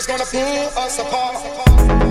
is gonna pull us apart.